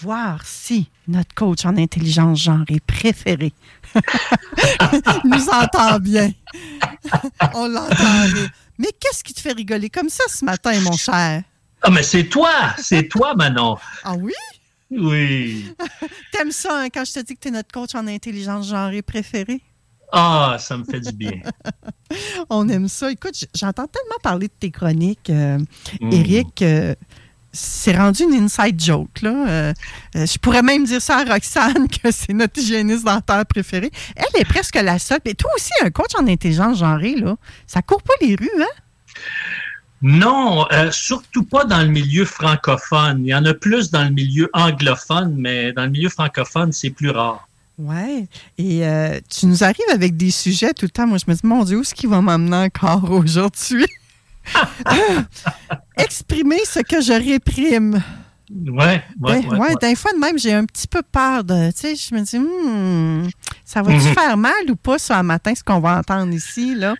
Voir si notre coach en intelligence genrée préféré nous entend bien. On l'entend rire. Mais qu'est-ce qui te fait rigoler comme ça ce matin, mon cher? Ah, mais c'est toi! C'est toi, Manon! Ah oui? Oui. T'aimes ça hein, quand je te dis que t'es notre coach en intelligence genrée préféré? Ah, ça me fait du bien. On aime ça. Écoute, j'entends tellement parler de tes chroniques, euh, Mm. Euh, c'est rendu une inside joke. Là. Euh, euh, je pourrais même dire ça à Roxane que c'est notre hygiéniste dentaire préférée. Elle est presque la seule. Mais toi aussi, un coach en intelligence genrée, là, ça court pas les rues, hein? Non, euh, surtout pas dans le milieu francophone. Il y en a plus dans le milieu anglophone, mais dans le milieu francophone, c'est plus rare. Ouais. Et euh, tu nous arrives avec des sujets tout le temps. Moi, je me dis, mon Dieu, où est-ce qu'il va m'emmener encore aujourd'hui? Exprimer ce que je réprime. Ouais, ouais, Ben, ouais. ouais. Des fois, de même, j'ai un petit peu peur de. Tu sais, je me dis, Hmm, ça va-tu Mhm. faire mal ou pas, ça, un matin, ce qu'on va entendre ici, là?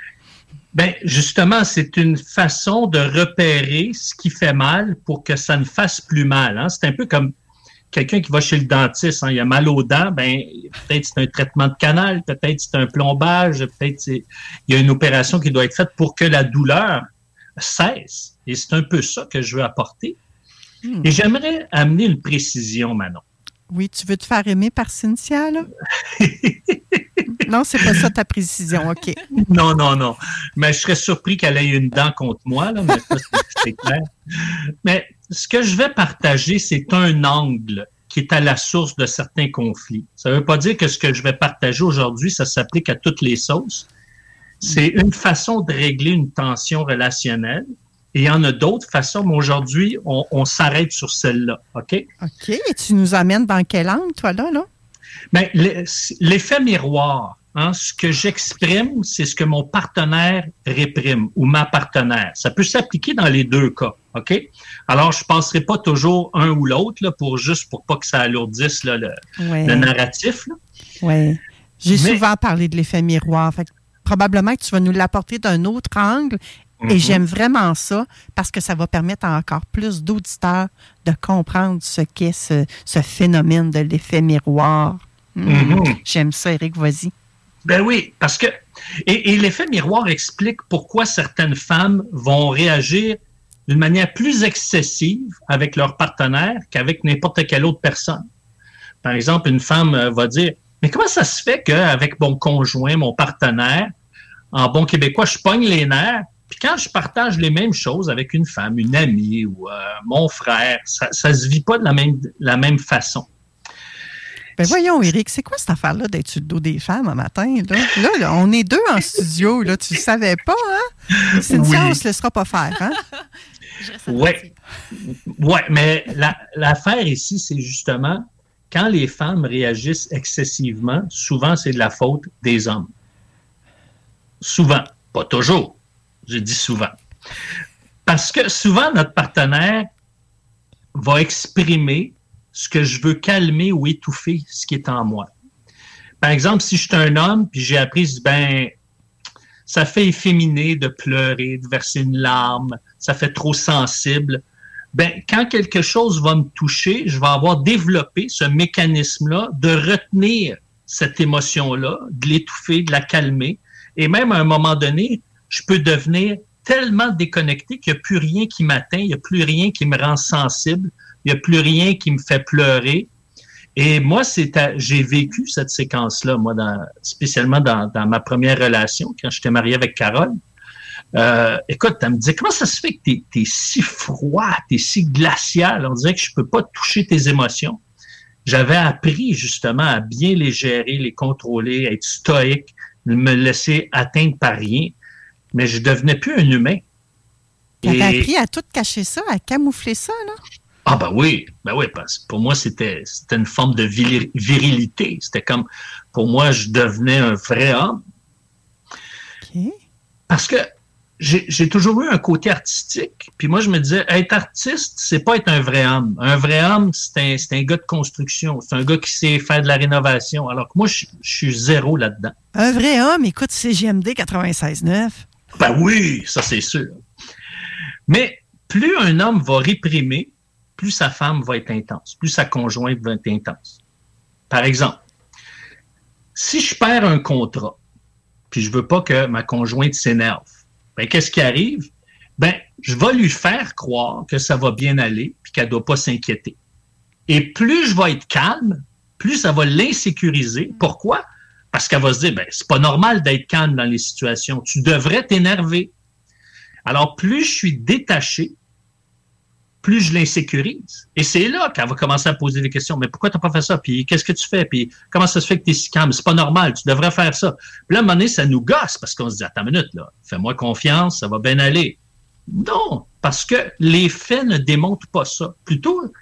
Ben, justement, c'est une façon de repérer ce qui fait mal pour que ça ne fasse plus mal. hein. C'est un peu comme quelqu'un qui va chez le dentiste, hein, il a mal aux dents, ben, peut-être c'est un traitement de canal, peut-être c'est un plombage, peut-être il y a une opération qui doit être faite pour que la douleur cesse. Et c'est un peu ça que je veux apporter. Hmm. Et j'aimerais amener une précision, Manon. Oui, tu veux te faire aimer par Cynthia, là? non, c'est pas ça ta précision, OK. Non, non, non. Mais je serais surpris qu'elle ait une dent contre moi, là, mais ça, c'est- c'est clair. Mais ce que je vais partager, c'est un angle qui est à la source de certains conflits. Ça ne veut pas dire que ce que je vais partager aujourd'hui, ça s'applique à toutes les sauces. C'est une façon de régler une tension relationnelle. Et il y en a d'autres façons, mais aujourd'hui, on, on s'arrête sur celle-là. OK? OK. Et tu nous amènes dans quel angle, toi, là? là? Le- l'effet miroir, hein, ce que j'exprime, c'est ce que mon partenaire réprime ou ma partenaire. Ça peut s'appliquer dans les deux cas, OK? Alors, je passerai pas toujours un ou l'autre là, pour juste pour pas que ça alourdisse là, le, Ouais. le narratif. là. Oui. J'ai souvent parlé de l'effet miroir. Fait probablement que tu vas nous l'apporter d'un autre angle. Et Mhm. j'aime vraiment ça parce que ça va permettre à encore plus d'auditeurs de comprendre ce qu'est ce, ce phénomène de l'effet miroir. Mhm. Mhm. J'aime ça, Eric, vas-y. Ben oui, parce que et, et l'effet miroir explique pourquoi certaines femmes vont réagir d'une manière plus excessive avec leur partenaire qu'avec n'importe quelle autre personne. Par exemple, une femme euh, va dire Mais comment ça se fait qu'avec mon conjoint, mon partenaire, en bon québécois, je pogne les nerfs, puis quand je partage les mêmes choses avec une femme, une amie ou euh, mon frère, ça ne se vit pas de la même, la même façon. Ben voyons, Eric, c'est quoi cette affaire-là d'être sur le dos des femmes un matin? Là, là, on est deux en studio, là, tu le savais pas, hein? C'est une Oui. on se laissera pas faire, hein? Oui, ouais, mais la- l'affaire ici, c'est justement quand les femmes réagissent excessivement, souvent c'est de la faute des hommes. Souvent, pas toujours. Je dis souvent. Parce que souvent, notre partenaire va exprimer ce que je veux calmer ou étouffer, ce qui est en moi. Par exemple, si je suis un homme, puis j'ai appris, ben, ça fait efféminé de pleurer, de verser une larme, ça fait trop sensible. Ben, quand quelque chose va me toucher, je vais avoir développé ce mécanisme-là de retenir cette émotion-là, de l'étouffer, de la calmer. Et même à un moment donné, je peux devenir tellement déconnecté qu'il n'y a plus rien qui m'atteint, il n'y a plus rien qui me rend sensible, il n'y a plus rien qui me fait pleurer. Et moi, j'ai vécu cette séquence-là, moi, dans, spécialement dans, ma première relation, quand j'étais marié avec Carole. Euh, écoute, elle me disait, comment ça se fait que t'es es si froid, t'es si glacial? On dirait que je peux pas toucher tes émotions. J'avais appris justement à bien les gérer, les contrôler, à être stoïque, ne me laisser atteindre par rien, mais je devenais plus un humain. T'avais Et- appris à tout cacher ça, à camoufler ça, là? Ah ben oui, ben oui, parce que pour moi, c'était c'était une forme de virilité. C'était comme, pour moi, je devenais un vrai homme. OK. Parce que j'ai toujours eu un côté artistique. Puis moi, je me disais, être artiste, c'est pas être un vrai homme. Un vrai homme, c'est un, c'est un gars de construction. C'est un gars qui sait faire de la rénovation. Alors que moi, je, je suis zéro là-dedans. Un vrai homme, écoute CGMD 96.9. Ben oui, ça c'est sûr. Mais plus un homme va réprimer, plus sa femme va être intense, plus sa conjointe va être intense. Par exemple, si je perds un contrat, puis je veux pas que ma conjointe s'énerve, ben qu'est-ce qui arrive? Ben, je vais lui faire croire que ça va bien aller, puis qu'elle doit pas s'inquiéter. Et plus je vais être calme, plus ça va l'insécuriser. Pourquoi? Parce qu'elle va se dire, ben, c'est pas normal d'être calme dans les situations. Tu devrais t'énerver. Alors, plus je suis détaché, plus je l'insécurise. Et c'est là qu'elle va commencer à poser des questions. Mais pourquoi t'as pas fait ça? Puis qu'est-ce que tu fais? Puis comment ça se fait que tu es si calme? C'est pas normal, tu devrais faire ça. Puis là, à un moment donné, ça nous gosse parce qu'on se dit, attends une minute, là, fais-moi confiance, ça va bien aller. Non, parce que les faits ne démontrent pas ça. Plutôt,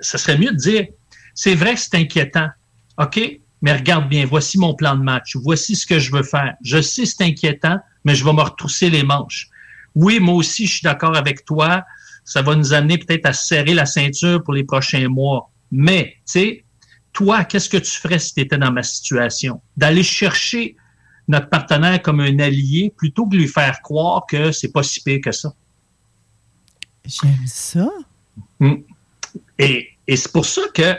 ça serait mieux de dire, c'est vrai que c'est inquiétant. OK? Mais regarde bien, voici mon plan de match. Voici ce que je veux faire. Je sais c'est inquiétant, mais je vais me retrousser les manches. Oui, moi aussi, je suis d'accord avec toi. Ça va nous amener peut-être à serrer la ceinture pour les prochains mois. Mais, tu sais, toi, qu'est-ce que tu ferais si tu étais dans ma situation? D'aller chercher notre partenaire comme un allié plutôt que de lui faire croire que c'est pas si pire que ça. J'aime ça. Et, et c'est pour ça que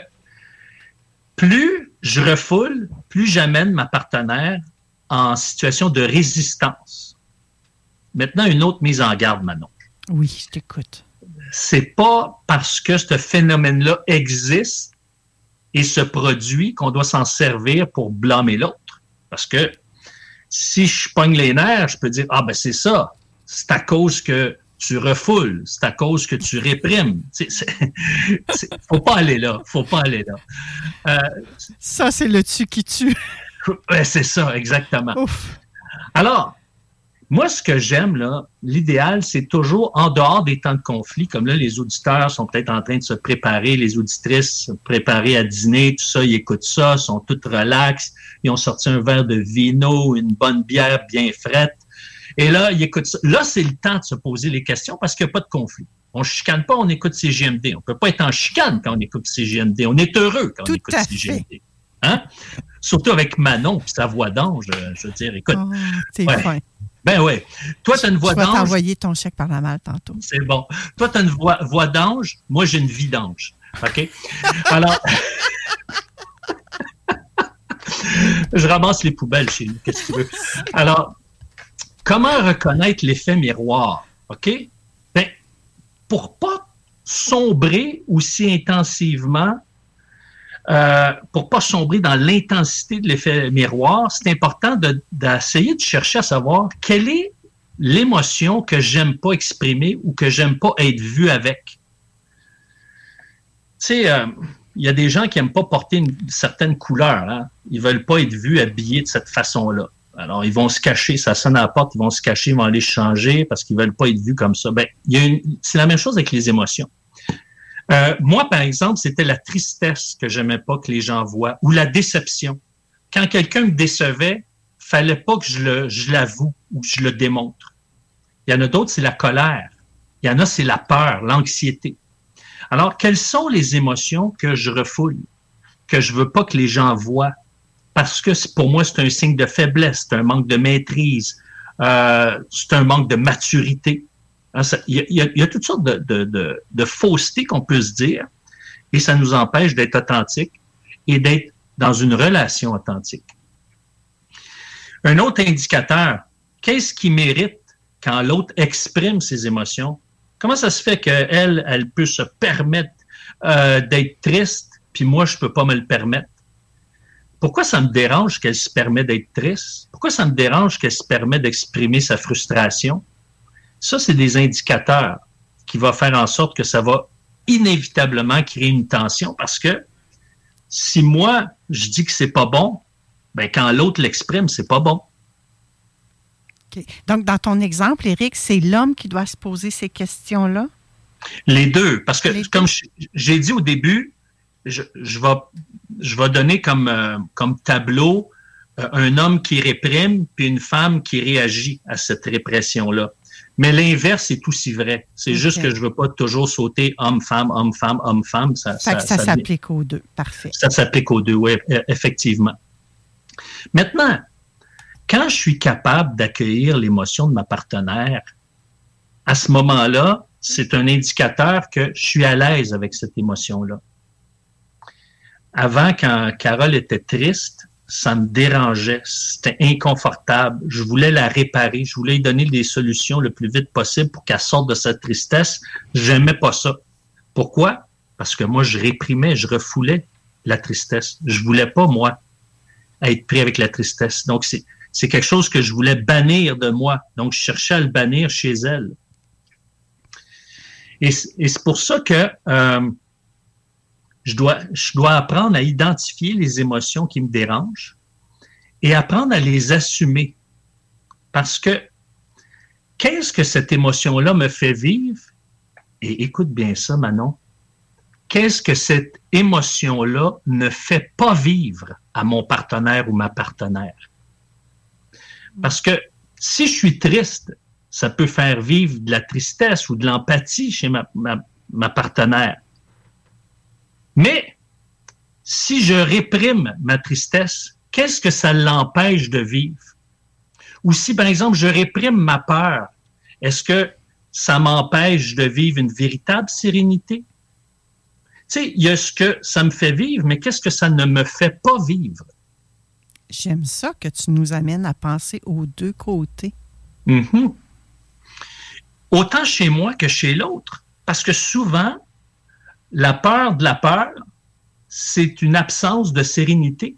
plus je refoule, plus j'amène ma partenaire en situation de résistance. Maintenant, une autre mise en garde, Manon. Oui, je t'écoute. C'est pas parce que ce phénomène-là existe et se produit qu'on doit s'en servir pour blâmer l'autre. Parce que si je pogne les nerfs, je peux dire, ah ben c'est ça, c'est à cause que tu refoules, c'est à cause que tu réprimes. C'est- faut pas aller là, faut pas aller là. Euh, Ça, c'est le tu qui tue. c'est ça, exactement. Ouf. Alors, moi, ce que j'aime, là, l'idéal, c'est toujours en dehors des temps de conflit, comme là, les auditeurs sont peut-être en train de se préparer, les auditrices se préparer à dîner, tout ça, ils écoutent ça, sont toutes relax, ils ont sorti un verre de vino, une bonne bière bien frette. Et là, ils écoutent ça. Là, c'est le temps de se poser les questions parce qu'il n'y a pas de conflit. On ne chicane pas, on écoute CGMD. On ne peut pas être en chicane quand on écoute CGMD. On est heureux quand Tout on écoute CGMD. Hein? Surtout avec Manon et sa voix d'ange, euh, je veux dire, écoute. Oh, t'es Ouais. Ben oui. Toi, tu as une voix Je vais d'ange. t'envoyer ton chèque par la malle tantôt. C'est bon. Toi, tu as une voix, voix d'ange. Moi, j'ai une vie d'ange. OK? Alors, je ramasse les poubelles chez nous. Qu'est-ce que tu veux? Alors, comment reconnaître l'effet miroir? OK? Ben, pour pas sombrer aussi intensivement, euh, pour pas sombrer dans l'intensité de l'effet miroir, c'est important de- d'essayer de chercher à savoir quelle est l'émotion que j'aime pas exprimer ou que j'aime pas être vu avec. Tu sais, euh, il y a des gens qui n'aiment pas porter une certaine couleur. Hein? Ils veulent pas être vus habillés de cette façon-là. Alors, ils vont se cacher, ça sonne à la porte, ils vont se cacher, ils vont aller changer parce qu'ils veulent pas être vus comme ça. Ben, c'est la même chose avec les émotions. Euh, moi, par exemple, c'était la tristesse que j'aimais pas que les gens voient ou la déception. Quand quelqu'un me décevait, fallait pas que je le, je l'avoue ou je le démontre. Il y en a d'autres, c'est la colère. Il y en a, c'est la peur, l'anxiété. Alors, quelles sont les émotions que je refoule, que je veux pas que les gens voient? Parce que pour moi, c'est un signe de faiblesse, c'est un manque de maîtrise, euh, c'est un manque de maturité. Hein, il y, a, toutes sortes de, faussetés qu'on peut se dire, et ça nous empêche d'être authentique et d'être dans une relation authentique. Un autre indicateur, qu'est-ce qui mérite quand l'autre exprime ses émotions? Comment ça se fait qu'elle, elle peut se permettre euh, d'être triste, puis moi, je peux pas me le permettre? Pourquoi ça me dérange qu'elle se permet d'être triste? Pourquoi ça me dérange qu'elle se permet d'exprimer sa frustration? Ça, c'est des indicateurs qui vont faire en sorte que ça va inévitablement créer une tension parce que si moi, je dis que c'est pas bon, ben quand l'autre l'exprime, c'est pas bon. Donc, dans ton exemple, Eric, c'est l'homme qui doit se poser ces questions-là? Les deux, parce que comme j'ai dit au début, je, je, vais, je vais donner comme, euh, comme tableau euh, un homme qui réprime puis une femme qui réagit à cette répression-là. Mais l'inverse est aussi vrai. C'est juste que je veux pas toujours sauter homme-femme, homme-femme, homme-femme. Ça, ça, ça s'applique aux deux. Parfait. Ça s'applique aux deux, oui, e, effectivement. Maintenant, quand je suis capable d'accueillir l'émotion de ma partenaire, à ce moment-là, c'est un indicateur que je suis à l'aise avec cette émotion-là. Avant, quand Carole était triste, ça me dérangeait, c'était inconfortable. Je voulais la réparer, je voulais lui donner des solutions le plus vite possible pour qu'elle sorte de sa tristesse. J'aimais pas ça. Pourquoi? Parce que moi, je réprimais, je refoulais la tristesse. Je voulais pas, moi, être pris avec la tristesse. Donc, c'est, c'est quelque chose que je voulais bannir de moi. Donc, je cherchais à le bannir chez elle. Et, c'est pour ça que euh, je, dois, apprendre à identifier les émotions qui me dérangent et apprendre à les assumer. Parce que qu'est-ce que cette émotion-là me fait vivre? Et écoute bien ça, Manon. Qu'est-ce que cette émotion-là ne fait pas vivre à mon partenaire ou ma partenaire? Parce que si je suis triste, ça peut faire vivre de la tristesse ou de l'empathie chez ma, partenaire. Mais si je réprime ma tristesse, qu'est-ce que ça l'empêche de vivre? Ou si, par exemple, je réprime ma peur, est-ce que ça m'empêche de vivre une véritable sérénité? Tu sais, il y a ce que ça me fait vivre, mais qu'est-ce que ça ne me fait pas vivre? J'aime ça que tu nous amènes à penser aux deux côtés. Mm-hmm. Autant chez moi que chez l'autre. Parce que souvent, la peur de la peur, c'est une absence de sérénité.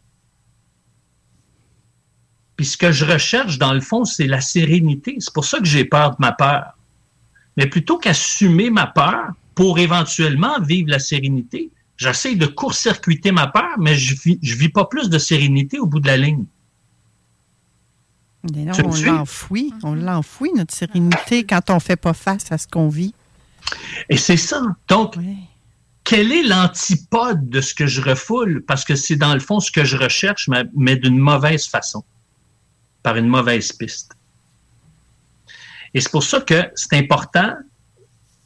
Puis ce que je recherche, dans le fond, c'est la sérénité. C'est pour ça que j'ai peur de ma peur. Mais plutôt qu'assumer ma peur pour éventuellement vivre la sérénité, J'essaie de court-circuiter ma peur, mais je vis, je vis pas plus de sérénité au bout de la ligne. on l'enfouit, on l'enfouit, notre sérénité, quand on fait pas face à ce qu'on vit. Et c'est ça. Donc, quel est l'antipode de ce que je refoule? Parce que c'est dans le fond ce que je recherche, mais d'une mauvaise façon, par une mauvaise piste. Et c'est pour ça que c'est important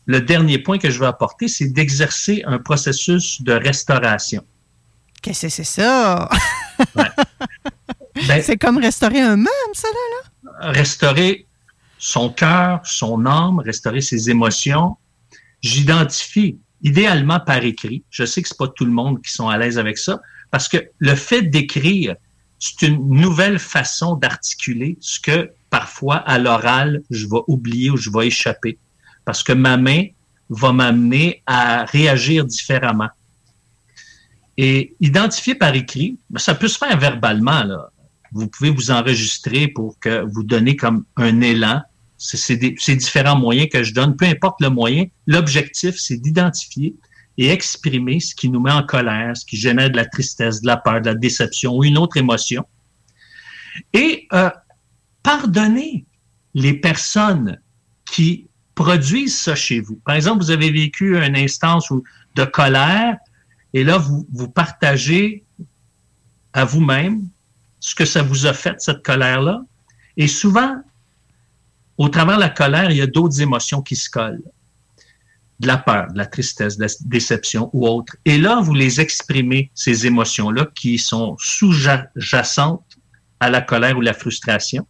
le dernier point que je veux apporter, c'est d'exercer un processus de restauration. Qu'est-ce que c'est ça? Ben, c'est comme restaurer un même, ça, là? Restaurer son cœur, son âme, restaurer ses émotions. J'identifie, idéalement par écrit. Je sais que c'est pas tout le monde qui sont à l'aise avec ça, parce que le fait d'écrire, c'est une nouvelle façon d'articuler ce que parfois à l'oral, je vais oublier ou je vais échapper parce que ma main va m'amener à réagir différemment. Et identifier par écrit, ben, ça peut se faire verbalement. Là. Vous pouvez vous enregistrer pour que vous donnez comme un élan. C'est différents moyens que je donne, peu importe le moyen. L'objectif, c'est d'identifier et exprimer ce qui nous met en colère, ce qui génère de la tristesse, de la peur, de la déception ou une autre émotion. Et euh, pardonner les personnes qui produisent ça chez vous. Par exemple, vous avez vécu une instance de colère et là, vous, vous partagez à vous-même ce que ça vous a fait, cette colère-là. Et souvent, au travers de la colère, il y a d'autres émotions qui se collent. De la peur, de la tristesse, de la déception ou autre. Et là, vous les exprimez, ces émotions-là, qui sont sous-jacentes à la colère ou la frustration.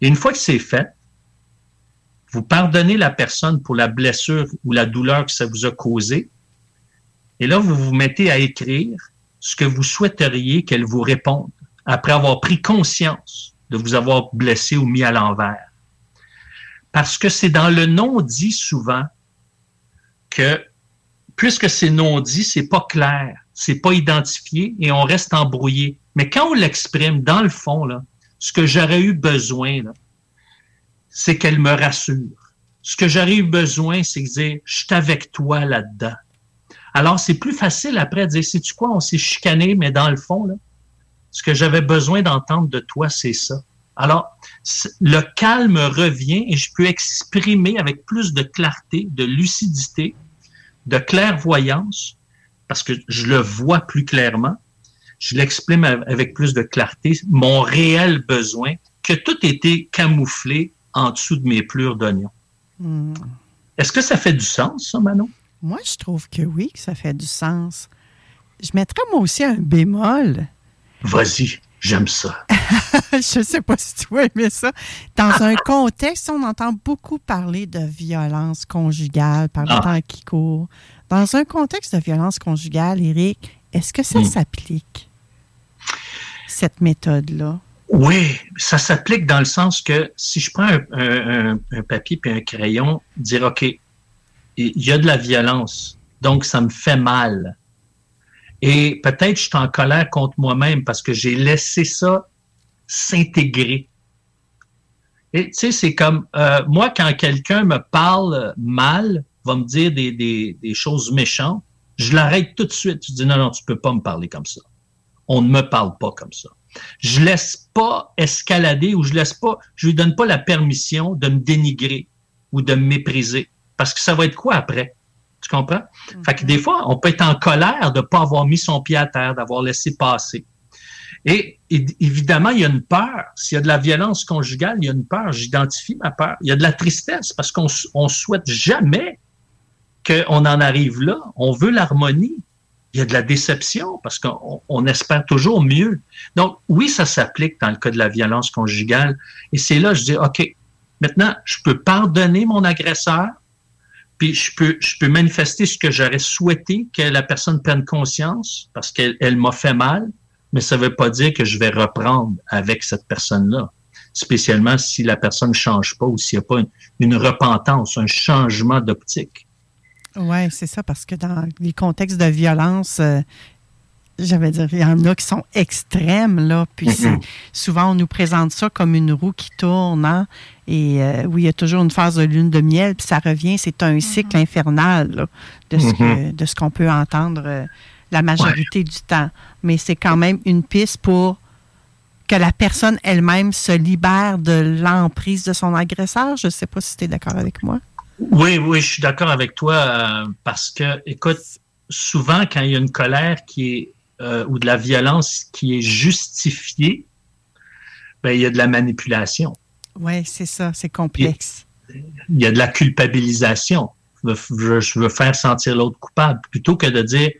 Et une fois que c'est fait, vous pardonnez la personne pour la blessure ou la douleur que ça vous a causé. Et là, vous vous mettez à écrire ce que vous souhaiteriez qu'elle vous réponde après avoir pris conscience de vous avoir blessé ou mis à l'envers. Parce que c'est dans le non-dit souvent que, puisque c'est non-dit, c'est pas clair, c'est pas identifié et on reste embrouillé. Mais quand on l'exprime dans le fond, là, ce que j'aurais eu besoin, c'est qu'elle me rassure. Ce que j'aurais eu besoin, c'est de dire, je suis avec toi là-dedans. Alors, c'est plus facile après de dire, sais-tu quoi, on s'est chicané, mais dans le fond, là, ce que j'avais besoin d'entendre de toi, c'est ça. Alors, le calme revient et je peux exprimer avec plus de clarté, de lucidité, de clairvoyance, parce que je le vois plus clairement. Je l'exprime avec plus de clarté, mon réel besoin, que tout était camouflé en dessous de mes plures d'oignons. Hmm. Est-ce que ça fait du sens, ça, Manon? Moi, je trouve que oui, que ça fait du sens. Je mettrais moi aussi un bémol. Vas-y, j'aime ça. je ne sais pas si tu vas aimer ça. Dans un contexte, on entend beaucoup parler de violence conjugale par le ah. temps qui court. Dans un contexte de violence conjugale, Eric, est-ce que ça hmm. s'applique, cette méthode-là? Oui, ça s'applique dans le sens que si je prends un, papier et un crayon, dire OK, il y a de la violence, donc ça me fait mal. Et peut-être je suis en colère contre moi-même parce que j'ai laissé ça s'intégrer. Et tu sais, c'est comme euh, moi, quand quelqu'un me parle mal, va me dire des, des, des choses méchantes, je l'arrête tout de suite. Je dis non, non, tu peux pas me parler comme ça. On ne me parle pas comme ça. Je laisse pas escalader ou je laisse pas, je lui donne pas la permission de me dénigrer ou de me mépriser. Parce que ça va être quoi après? Tu comprends? Fait que des fois, on peut être en colère de ne pas avoir mis son pied à terre, d'avoir laissé passer. Et, évidemment, il y a une peur. S'il y a de la violence conjugale, il y a une peur. J'identifie ma peur. Il y a de la tristesse parce qu'on ne souhaite jamais qu'on en arrive là. On veut l'harmonie il y a de la déception parce qu'on espère toujours mieux. Donc, oui, ça s'applique dans le cas de la violence conjugale. Et c'est là, je dis, OK, maintenant, je peux pardonner mon agresseur, puis je peux, je peux manifester ce que j'aurais souhaité que la personne prenne conscience parce qu'elle elle, m'a fait mal, mais ça ne veut pas dire que je vais reprendre avec cette personne-là, spécialement si la personne ne change pas ou s'il n'y a pas une repentance, un changement d'optique. Oui, c'est ça, parce que dans les contextes de violence, euh, j'avais dire, il y en a qui sont extrêmes, là. Puis mm-hmm. souvent, on nous présente ça comme une roue qui tourne, hein? Et euh, oui, il y a toujours une phase de lune de miel, puis ça revient, c'est un cycle mm-hmm. infernal de ce mm-hmm. qu'on peut entendre euh, la majorité du temps. Mais c'est quand même une piste pour que la personne elle-même se libère de l'emprise de son agresseur. Je ne sais pas si tu es d'accord avec moi. Oui, oui, je suis d'accord avec toi euh, parce que, écoute, souvent quand il y a une colère qui est euh, ou de la violence qui est justifiée, ben, il y a de la manipulation. Oui, c'est ça, c'est complexe. Il y a de la culpabilisation. Je veux, faire sentir l'autre coupable. Plutôt que de dire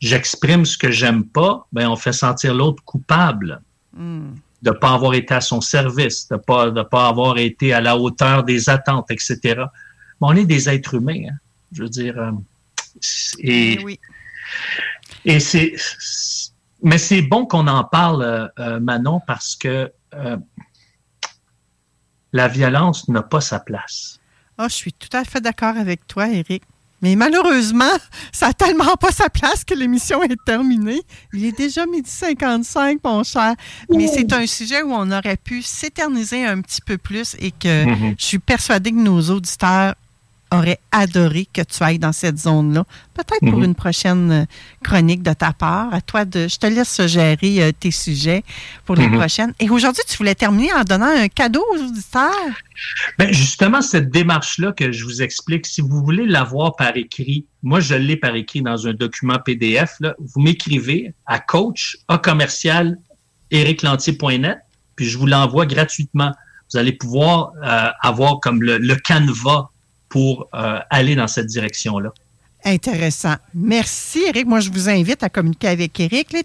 j'exprime ce que j'aime pas, ben, on fait sentir l'autre coupable. Hmm. de ne pas avoir été à son service, de ne pas, de pas avoir été à la hauteur des attentes, etc on est des êtres humains. Hein. je veux dire. Euh, et, eh oui. Et c'est. Mais c'est bon qu'on en parle, euh, euh, Manon, parce que la violence n'a pas sa place. Oh, je suis tout à fait d'accord avec toi, Eric. Mais malheureusement, ça n'a tellement pas sa place que l'émission est terminée. Il est déjà midi 55, mon cher. Mais c'est un sujet où on aurait pu s'éterniser un petit peu plus et que mm-hmm. je suis persuadée que nos auditeurs aurait adoré que tu ailles dans cette zone-là. Peut-être pour Mhm. une prochaine euh, chronique de ta part. À toi de. Je te laisse gérer euh, tes sujets pour les Mhm. prochaines. Et aujourd'hui, tu voulais terminer en donnant un cadeau aux auditeurs? Ben, justement, cette démarche-là que je vous explique, si vous voulez l'avoir par écrit, moi, je l'ai par écrit dans un document PDF, là, vous m'écrivez à coach, à commercial, ericlantier.net, puis je vous l'envoie gratuitement. Vous allez pouvoir euh, avoir comme le, le canevas pour euh, aller dans cette direction-là. Intéressant. Merci, Eric. Moi, je vous invite à communiquer avec Eric. Les